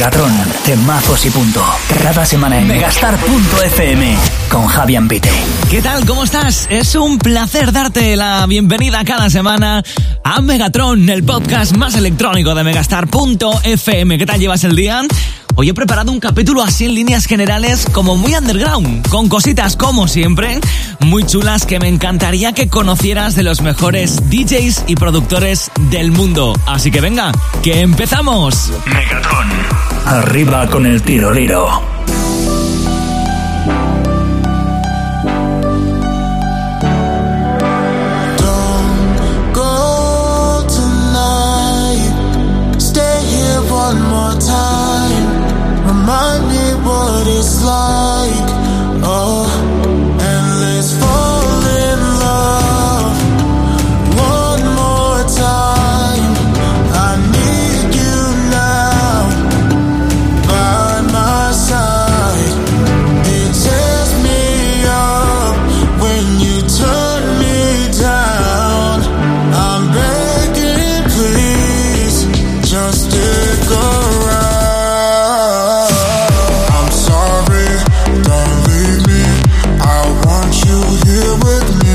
Megatron, temazos y punto. Cada semana en megastar.fm con Javier Pite. ¿Qué tal? ¿Cómo estás? Es un placer darte la bienvenida cada semana a Megatron, el podcast más electrónico de megastar.fm. ¿Qué tal llevas el día? Hoy he preparado un capítulo así en líneas generales como muy underground, con cositas como siempre, muy chulas que me encantaría que conocieras de los mejores DJs y productores del mundo. Así que venga, que empezamos. Megatron. Arriba con el tiro working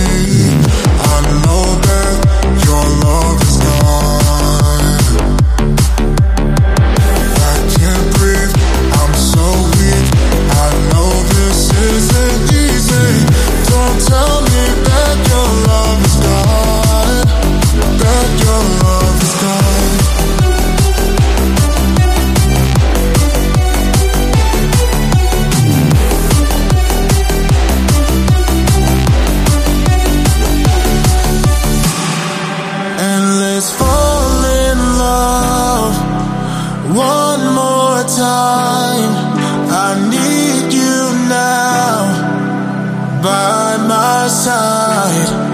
su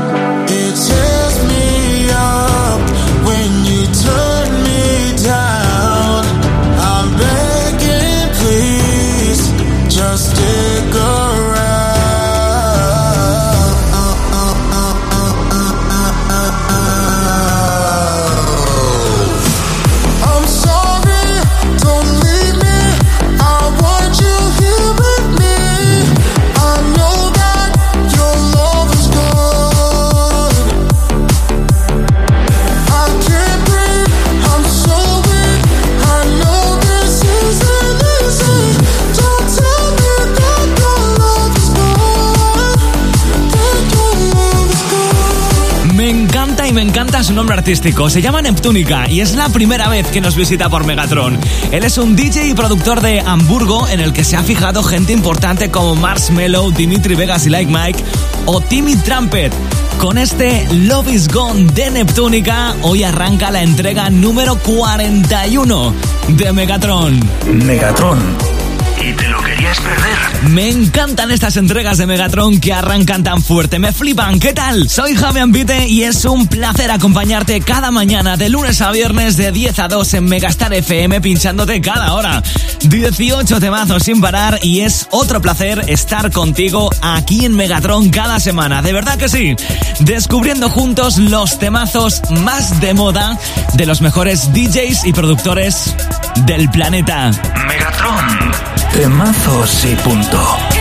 nombre artístico. Se llama Neptúnica y es la primera vez que nos visita por Megatron. Él es un DJ y productor de Hamburgo en el que se ha fijado gente importante como Marshmello, Dimitri Vegas y Like Mike o Timmy Trumpet. Con este Love is Gone de Neptúnica, hoy arranca la entrega número 41 de Megatron. Megatron y te lo querías perder. Me encantan estas entregas de Megatron que arrancan tan fuerte, me flipan. ¿Qué tal? Soy Javi Ambite y es un placer acompañarte cada mañana de lunes a viernes de 10 a 2 en Megastar FM pinchándote cada hora. 18 temazos sin parar y es otro placer estar contigo aquí en Megatron cada semana. De verdad que sí. Descubriendo juntos los temazos más de moda de los mejores DJs y productores del planeta. Megatron. Temazos y punto.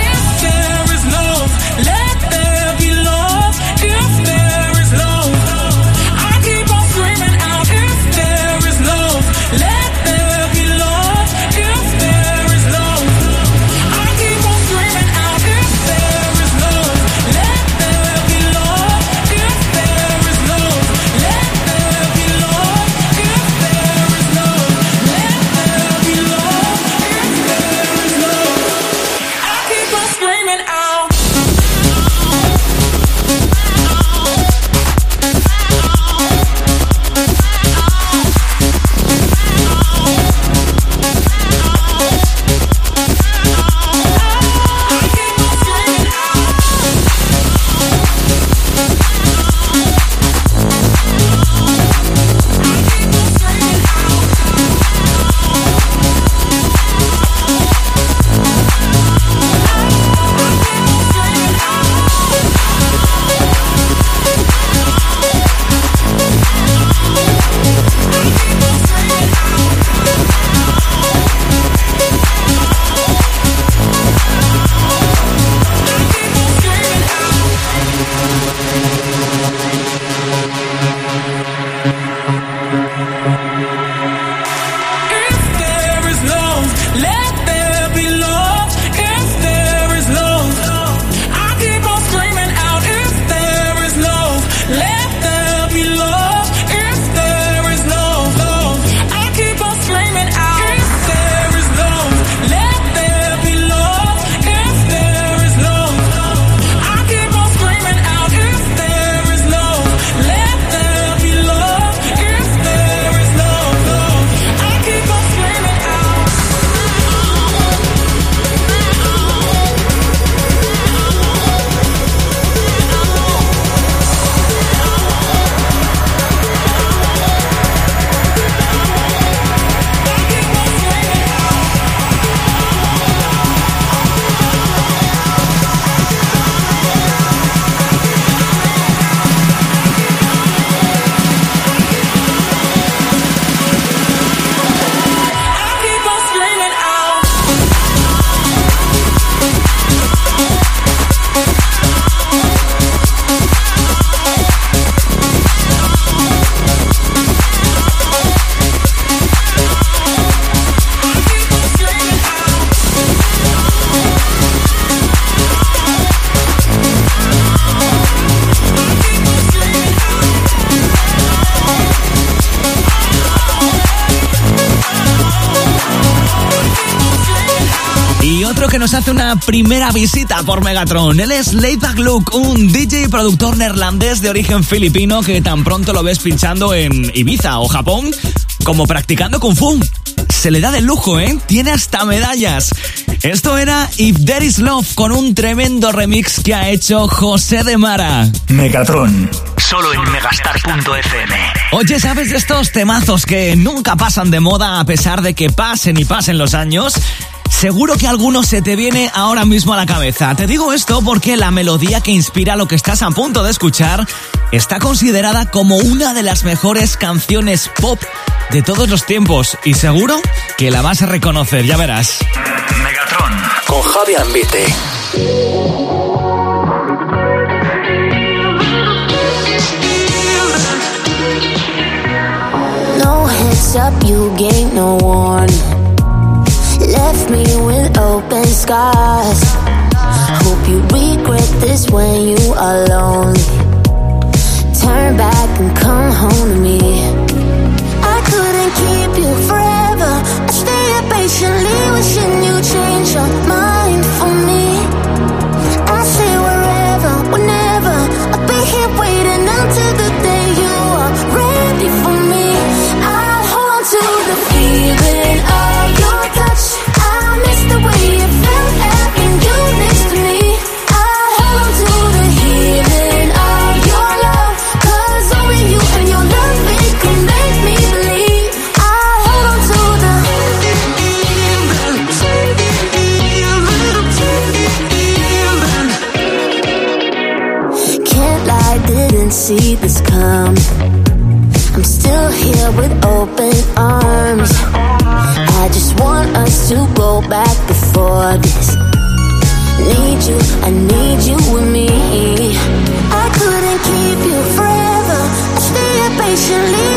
Una primera visita por Megatron. Él es Layback Luke, un DJ y productor neerlandés de origen filipino que tan pronto lo ves pinchando en Ibiza o Japón como practicando Kung Fu. Se le da de lujo, ¿eh? Tiene hasta medallas. Esto era If There Is Love con un tremendo remix que ha hecho José de Mara. Megatron, solo en megastar.fm. Oye, ¿sabes de estos temazos que nunca pasan de moda a pesar de que pasen y pasen los años? Seguro que alguno se te viene ahora mismo a la cabeza. Te digo esto porque la melodía que inspira lo que estás a punto de escuchar está considerada como una de las mejores canciones pop de todos los tiempos y seguro que la vas a reconocer, ya verás. Megatron con Javi Ambite. No heads up, you gave no warning. Me with open scars. Hope you regret this when you are lonely. Turn back and come home to me. I couldn't keep you forever. I stayed patiently wishing you change your mind for me. I say wherever, whenever. I'll be here waiting until the 心里。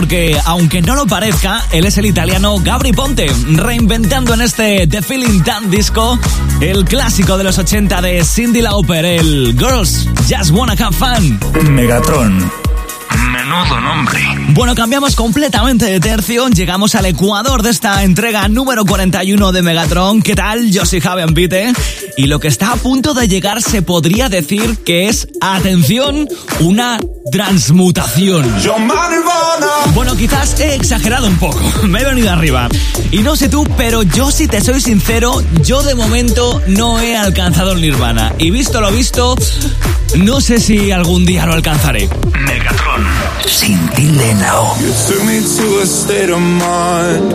Porque, aunque no lo parezca, él es el italiano Gabri Ponte, reinventando en este The Feeling Tan Disco el clásico de los 80 de Cindy Lauper, el Girls Just Wanna Have Fun. Megatron. Menudo nombre. Bueno, cambiamos completamente de tercio, llegamos al ecuador de esta entrega número 41 de Megatron. ¿Qué tal? Yo soy Javi Ambite y lo que está a punto de llegar se podría decir que es, atención, una transmutación. Bueno, quizás he exagerado un poco, me he venido arriba. Y no sé tú, pero yo si te soy sincero, yo de momento no he alcanzado el nirvana. Y visto lo visto, no sé si algún día lo alcanzaré. Megatron. Sin O. You took me to a state of mind.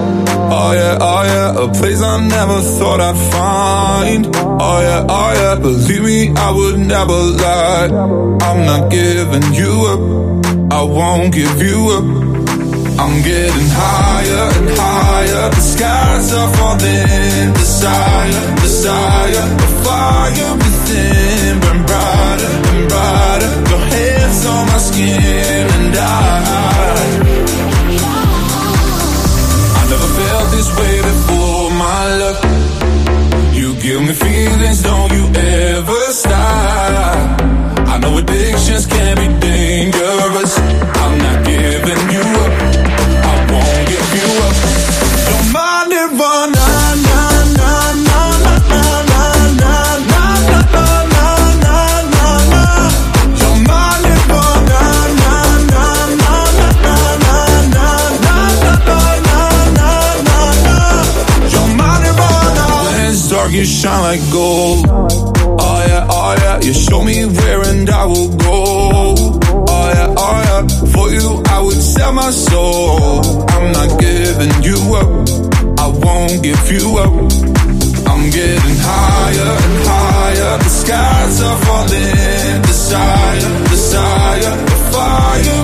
Oh yeah, oh yeah, a place I never thought I'd find. Oh yeah, oh yeah, believe me, I would never lie. I'm not giving you up. I won't give you up. I'm getting higher and higher. The skies are falling. Desire, desire, the fire you shine like gold. Oh yeah, oh yeah. You show me where and I will go. Oh yeah, oh yeah. For you, I would sell my soul. I'm not giving you up. I won't give you up. I'm getting higher and higher. The skies are falling. Desire, desire. The fire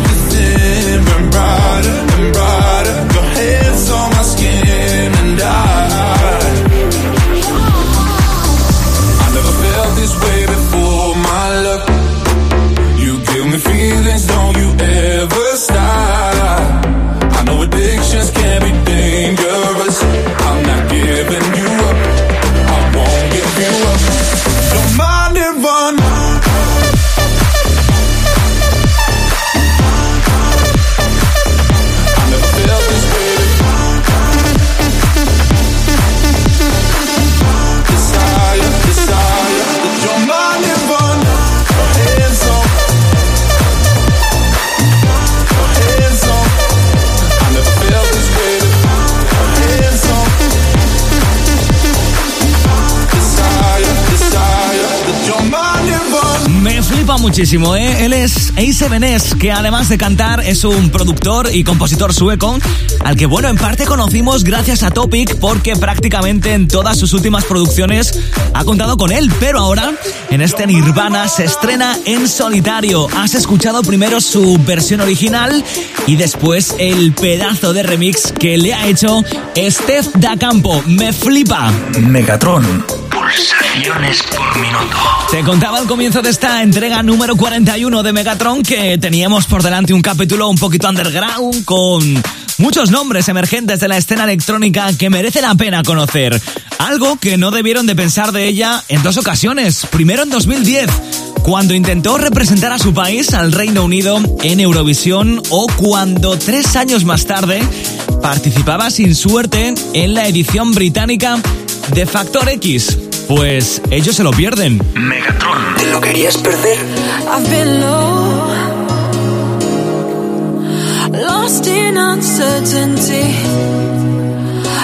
flipa muchísimo, ¿eh? Él es A7S, que además de cantar es un productor y compositor sueco, al que, bueno, en parte conocimos gracias a Topic, porque prácticamente en todas sus últimas producciones ha contado con él, pero ahora, en este Nirvana, se estrena en solitario. Has escuchado primero su versión original y después el pedazo de remix que le ha hecho Steph Da Campo. Me flipa. Megatron. Pulsaciones por minuto. Te contaba al comienzo de esta entrega número 41 de Megatron que teníamos por delante un capítulo un poquito underground con muchos nombres emergentes de la escena electrónica que merece la pena conocer. Algo que no debieron de pensar de ella en dos ocasiones. Primero en 2010 cuando intentó representar a su país, al Reino Unido, en Eurovisión, o cuando tres años más tarde participaba sin suerte en la edición británica de Factor X. Pues ellos se lo pierden. Megatron. ¿Te lo querías perder? I've been low, lost in uncertainty.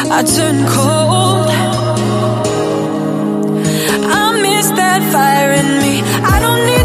I turn cold. I miss that fire in me. I don't need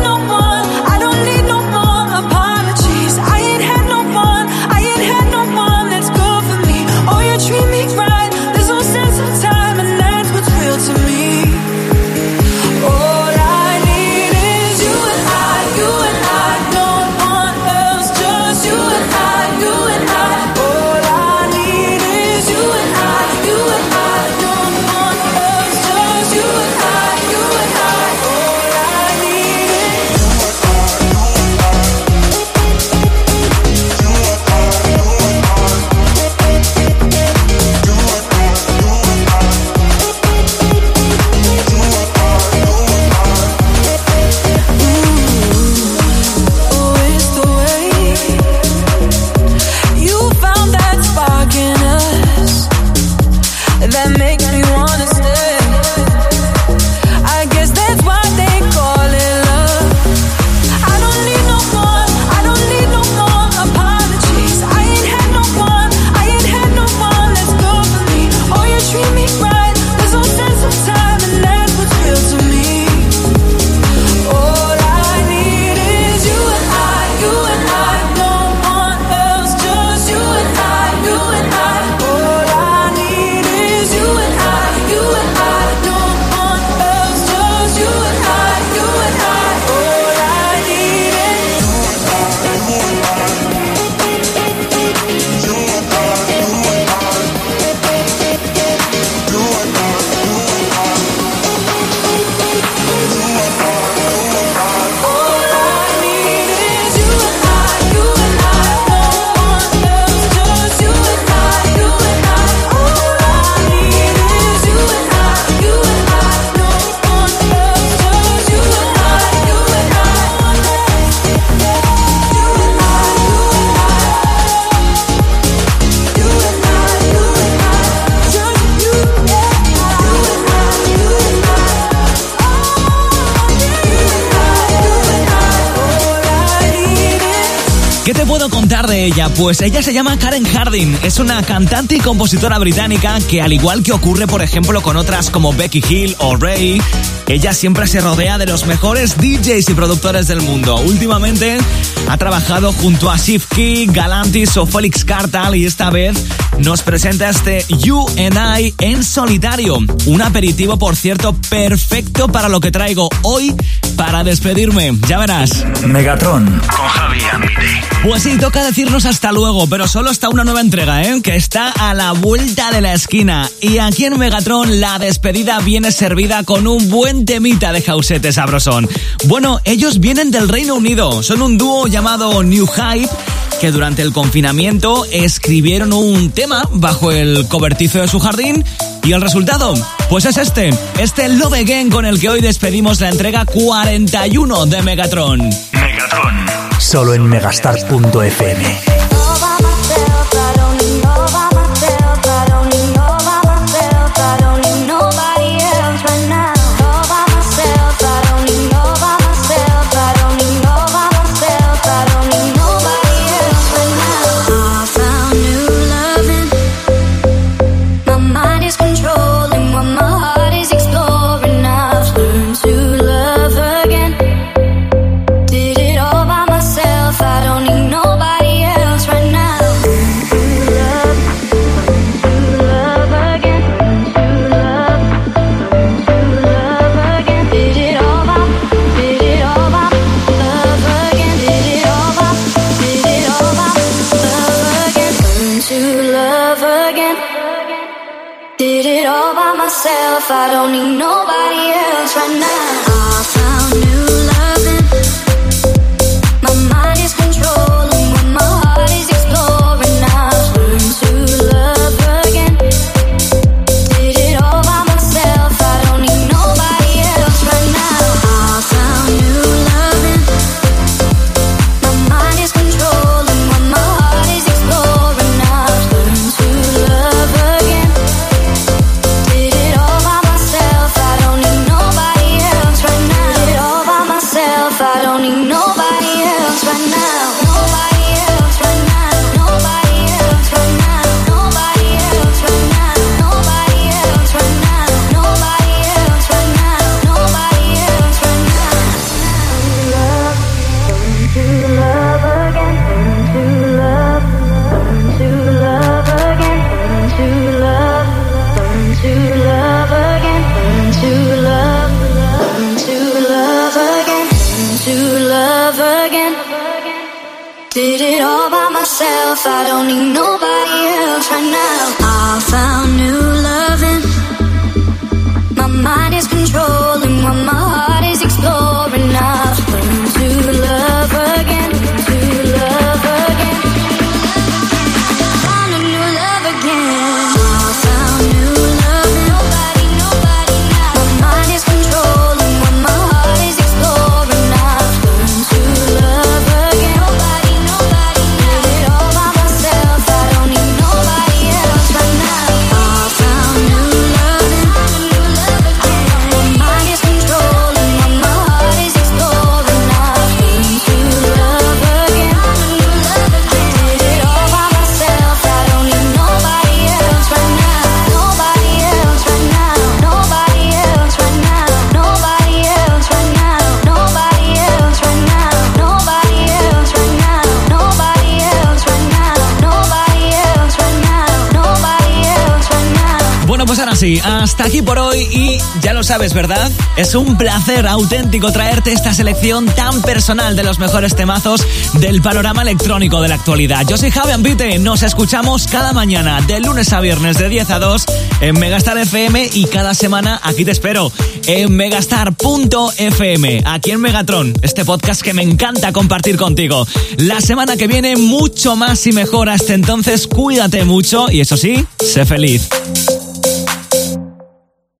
hablar de ella? Pues ella se llama Karen Harding, es una cantante y compositora británica que al igual que ocurre por ejemplo con otras como Becky Hill o Ray, ella siempre se rodea de los mejores DJs y productores del mundo. Últimamente ha trabajado junto a Shift Key, Galantis o Felix Cartal y esta vez nos presenta este You and I en solitario. Un aperitivo, por cierto, perfecto para lo que traigo hoy para despedirme. Ya verás. Megatron con Javi Pues sí, toca decirnos hasta luego, pero solo hasta una nueva entrega, ¿eh? Que está a la vuelta de la esquina. Y aquí en Megatron la despedida viene servida con un buen temita de jausete sabrosón. Bueno, ellos vienen del Reino Unido. Son un dúo llamado New Hype que durante el confinamiento escribieron un tema bajo el cobertizo de su jardín y el resultado, pues es este, este Love Again con el que hoy despedimos la entrega 41 de Megatron. Solo en megastar.fm. pues ahora sí, hasta aquí por hoy y ya lo sabes, ¿verdad? Es un placer auténtico traerte esta selección tan personal de los mejores temazos del panorama electrónico de la actualidad. Yo soy Javi Ambite, nos escuchamos cada mañana de lunes a viernes de 10 a 2 en Megastar FM y cada semana aquí te espero en megastar.fm, aquí en Megatron, este podcast que me encanta compartir contigo. La semana que viene mucho más y mejor, hasta entonces cuídate mucho y eso sí, sé feliz.